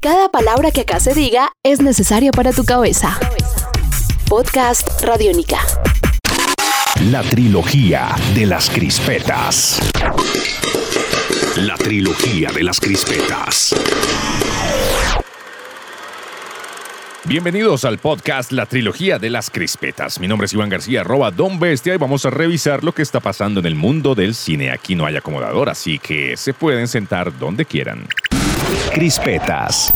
Cada palabra que acá se diga es necesaria para tu cabeza. Podcast Radiónica. La trilogía de las crispetas. La trilogía de las crispetas. Bienvenidos al podcast La Trilogía de las Crispetas. Mi nombre es Iván García, arroba Don Bestia, y vamos a revisar lo que está pasando en el mundo del cine. Aquí no hay acomodador, así que se pueden sentar donde quieran. Crispetas.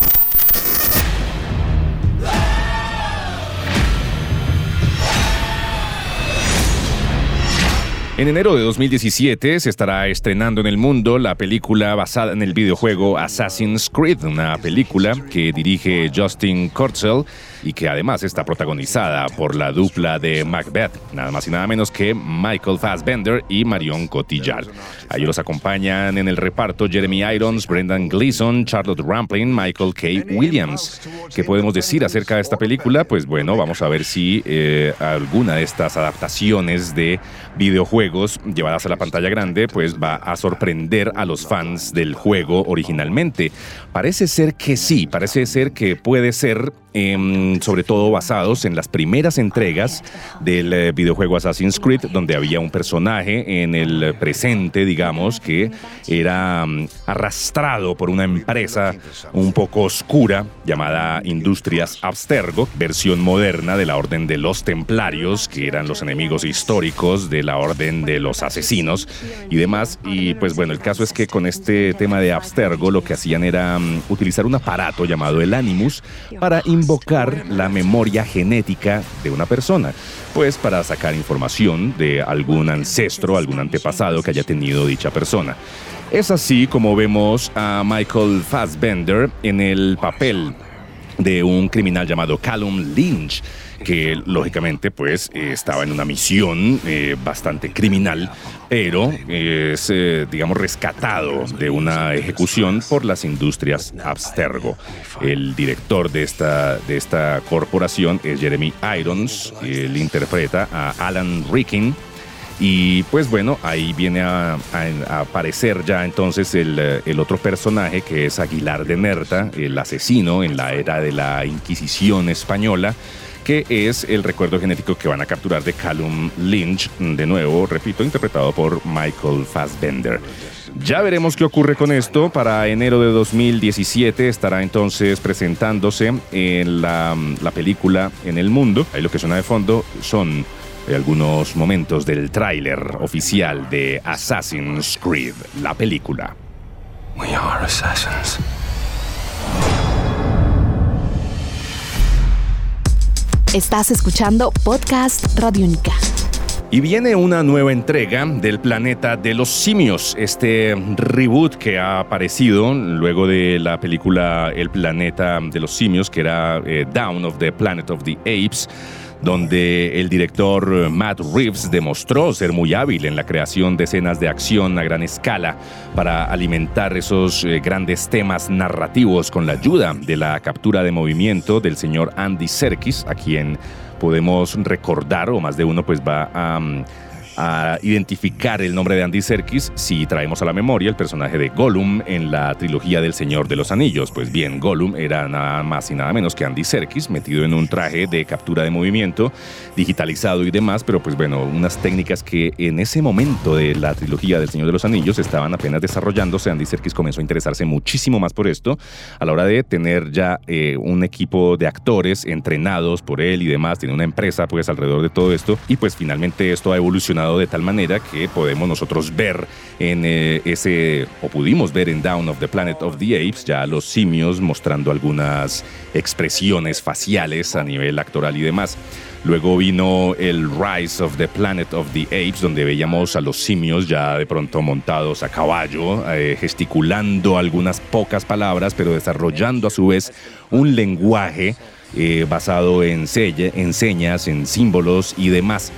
En enero de 2017 se estará estrenando en el mundo la película basada en el videojuego Assassin's Creed, una película que dirige Justin Kurzel y que además está protagonizada por la dupla de Macbeth, nada más y nada menos que Michael Fassbender y Marion Cotillard. Ahí los acompañan en el reparto Jeremy Irons, Brendan Gleeson, Charlotte Rampling, Michael K. Williams. ¿Qué podemos decir acerca de esta película? Pues bueno, vamos a ver si eh, alguna de estas adaptaciones de videojuegos llevadas a la pantalla grande pues va a sorprender a los fans del juego originalmente. Parece ser que sí, parece ser que puede ser Em, sobre todo basados en las primeras entregas del eh, videojuego Assassin's Creed, donde había un personaje en el presente, digamos, que era mm, arrastrado por una empresa un poco oscura llamada Industrias Abstergo, versión moderna de la Orden de los Templarios, que eran los enemigos históricos de la Orden de los Asesinos y demás. Y pues bueno, el caso es que con este tema de Abstergo lo que hacían era mm, utilizar un aparato llamado el Animus para invocar la memoria genética de una persona, pues para sacar información de algún ancestro, algún antepasado que haya tenido dicha persona. Es así como vemos a Michael Fassbender en el papel de un criminal llamado Callum Lynch, que lógicamente pues estaba en una misión eh, bastante criminal, pero es, eh, digamos, rescatado de una ejecución por las industrias Abstergo. El director de esta, de esta corporación es Jeremy Irons, él interpreta a Alan Rickin, y pues bueno, ahí viene a, aparecer ya entonces el, el, otro personaje que es Aguilar de Nerta, el asesino en la era de la Inquisición española que es el recuerdo genético que van a capturar de Callum Lynch, de nuevo, repito, interpretado por Michael Fassbender. Ya veremos qué ocurre con esto. Para enero de 2017 estará entonces presentándose en la, la película en el mundo. Ahí lo que suena de fondo son algunos momentos del tráiler oficial de Assassin's Creed, la película. We are assassins. Estás escuchando Podcast Radio Única. Y viene una nueva entrega del planeta de los simios, este reboot que ha aparecido luego de la película El planeta de los simios, que era eh, Down of the Planet of the Apes donde el director Matt Reeves demostró ser muy hábil en la creación de escenas de acción a gran escala para alimentar esos eh, grandes temas narrativos con la ayuda de la captura de movimiento del señor Andy Serkis, a quien podemos recordar, o más de uno pues va a... Mm, a identificar el nombre de Andy Serkis si traemos a la memoria el personaje de Gollum en la trilogía del Señor de los Anillos. Pues bien, Gollum era nada más y nada menos que Andy Serkis metido en un traje de captura de movimiento, digitalizado y demás, pero pues bueno, unas técnicas que en ese momento de la trilogía del Señor de los Anillos estaban apenas desarrollándose. Andy Serkis comenzó a interesarse muchísimo más por esto a la hora de tener ya eh, un equipo de actores entrenados por él y demás, tiene una empresa pues alrededor de todo esto y pues finalmente esto ha evolucionado de tal manera que podemos nosotros ver en eh, ese, o pudimos ver en Down of the Planet of the Apes, ya los simios mostrando algunas expresiones faciales a nivel actoral y demás. Luego vino el Rise of the Planet of the Apes, donde veíamos a los simios ya de pronto montados a caballo, eh, gesticulando algunas pocas palabras, pero desarrollando a su vez un lenguaje eh, basado en, en señas, en símbolos y demás.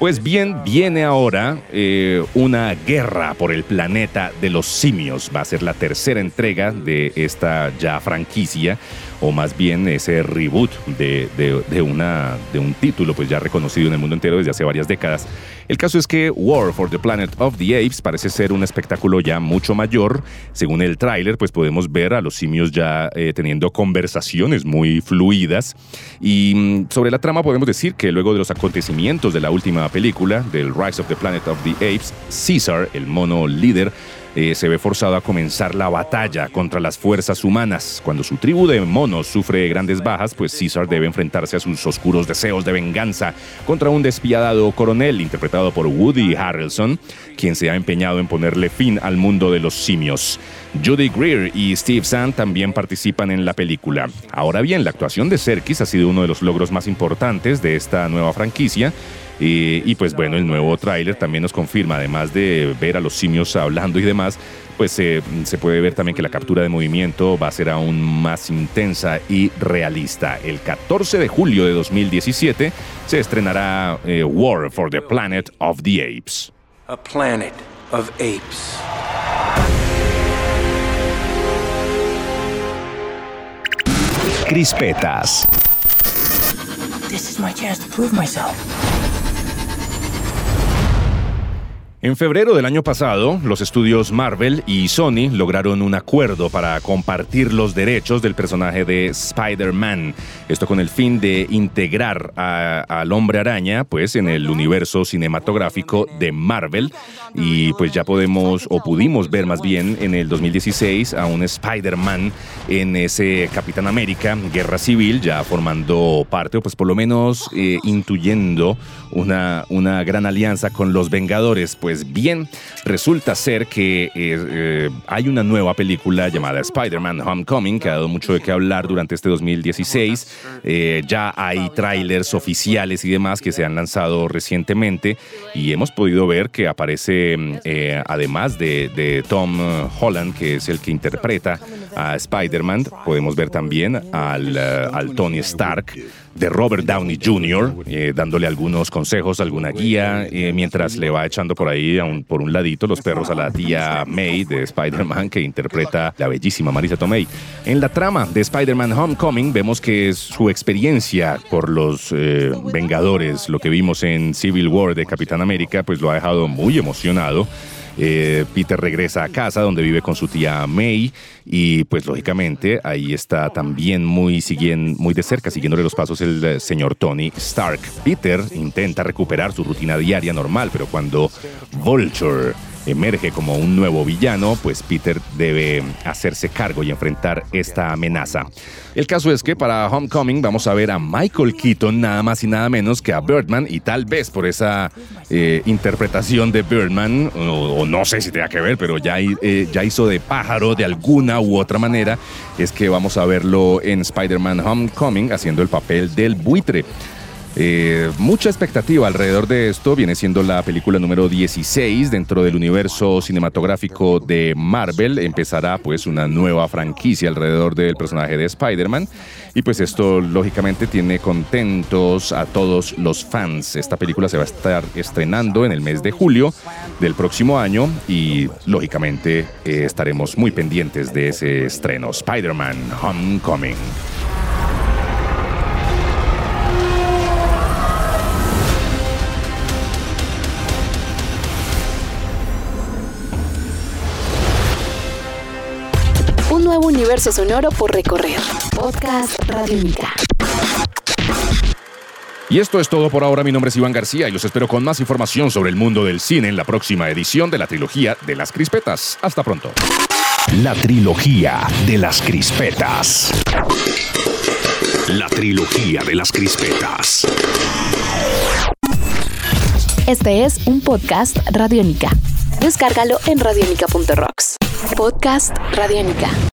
Pues bien, viene ahora eh, una guerra por el planeta de los simios. Va a ser la tercera entrega de esta ya franquicia o más bien ese reboot de, de, de un título pues ya reconocido en el mundo entero desde hace varias décadas. El caso es que War for the Planet of the Apes parece ser un espectáculo ya mucho mayor. Según el tráiler, pues podemos ver a los simios ya eh, teniendo conversaciones muy fluidas. Y mm, sobre la trama podemos decir que luego de los acontecimientos de la última película, del Rise of the Planet of the Apes, Caesar, el mono líder, eh, se ve forzado a comenzar la batalla contra las fuerzas humanas. Cuando su tribu de monos sufre grandes bajas, pues Caesar debe enfrentarse a sus oscuros deseos de venganza contra un despiadado coronel interpretado por Woody Harrelson, quien se ha empeñado en ponerle fin al mundo de los simios. Judy Greer y Steve Zahn también participan en la película. Ahora bien, la actuación de Serkis ha sido uno de los logros más importantes de esta nueva franquicia y, pues bueno, el nuevo tráiler también nos confirma, además de ver a los simios hablando y demás, pues se puede ver también que la captura de movimiento va a ser aún más intensa y realista. El 14 de julio de 2017 se estrenará eh, War for the Planet of the Apes. A Planet of Apes. Crispetas. This is my chance to prove myself. En febrero del año pasado, los estudios Marvel y Sony lograron un acuerdo para compartir los derechos del personaje de Spider-Man. Esto con el fin de integrar al hombre araña pues, en el universo cinematográfico de Marvel. Y pues ya podemos o pudimos ver más bien en el 2016 a un Spider-Man en ese Capitán América, Guerra Civil, ya formando parte o pues por lo menos eh, intuyendo una, una gran alianza con los Vengadores. Pues pues bien, resulta ser que eh, eh, hay una nueva película llamada Spider-Man Homecoming que ha dado mucho de qué hablar durante este 2016. Eh, ya hay trailers oficiales y demás que se han lanzado recientemente y hemos podido ver que aparece, además de, de, Tom Holland, que es el que interpreta a Spider-Man, podemos ver también al, al Tony Stark de Robert Downey Jr., eh, dándole algunos consejos, alguna guía, eh, mientras le va echando por ahí por un ladito los perros a la tía May de Spider-Man que interpreta la bellísima Marisa Tomei. En la trama de Spider-Man Homecoming vemos que su experiencia por los eh, Vengadores, lo que vimos en Civil War de Capitán América, pues lo ha dejado muy emocionado. Eh, Peter regresa a casa donde vive con su tía May y pues lógicamente ahí está también muy, muy de cerca, siguiéndole los pasos el eh, señor Tony Stark. Peter intenta recuperar su rutina diaria normal, pero cuando Vulture emerge como un nuevo villano, pues Peter debe hacerse cargo y enfrentar esta amenaza. El caso es que para Homecoming vamos a ver a Michael Keaton nada más y nada menos que a Birdman y tal vez por esa eh, interpretación de Birdman, o, no sé si tenga que ver, pero ya, eh, ya hizo de pájaro de alguna u otra manera, es que vamos a verlo en Spider-Man Homecoming haciendo el papel del buitre. Eh, mucha expectativa alrededor de esto viene siendo la película número 16 dentro del universo cinematográfico de Marvel. Empezará pues una nueva franquicia alrededor del personaje de Spider-Man y pues esto lógicamente tiene contentos a todos los fans. Esta película se va a estar estrenando en el mes de julio del próximo año y lógicamente eh, estaremos muy pendientes de ese estreno. Spider-Man Homecoming. Nuevo universo sonoro por recorrer. Podcast Radiónica. Y esto es todo por ahora. Mi nombre es Iván García y los espero con más información sobre el mundo del cine en la próxima edición de la trilogía de las crispetas. Hasta pronto. La trilogía de las crispetas. La trilogía de las crispetas. Este es un podcast Radiónica. Descárgalo en radiónica.rocks. Podcast Radiónica.